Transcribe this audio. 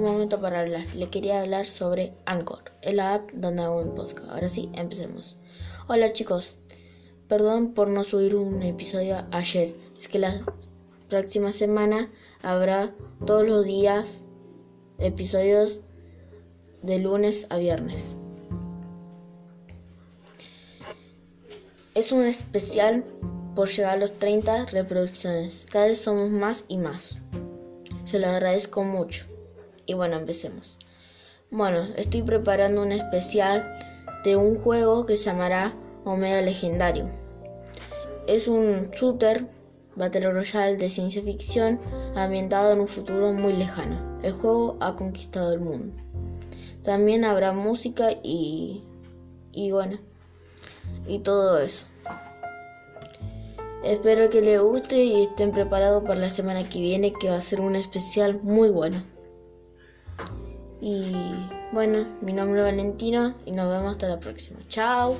un momento para hablar. Le quería hablar sobre Anchor, la app donde hago mi podcast. Ahora sí, empecemos. Hola chicos, perdón por no subir un episodio ayer. Es que la próxima semana habrá todos los días episodios de lunes a viernes. Es un especial por llegar a los 30 reproducciones. Cada vez somos más y más. Se lo agradezco mucho. Y bueno, empecemos. Bueno, estoy preparando un especial de un juego que se llamará Omega Legendario. Es un shooter Battle Royale de ciencia ficción ambientado en un futuro muy lejano. El juego ha conquistado el mundo. También habrá música y, y bueno, y todo eso. Espero que les guste y estén preparados para la semana que viene que va a ser un especial muy bueno. Y bueno, mi nombre es Valentino y nos vemos hasta la próxima. Chao.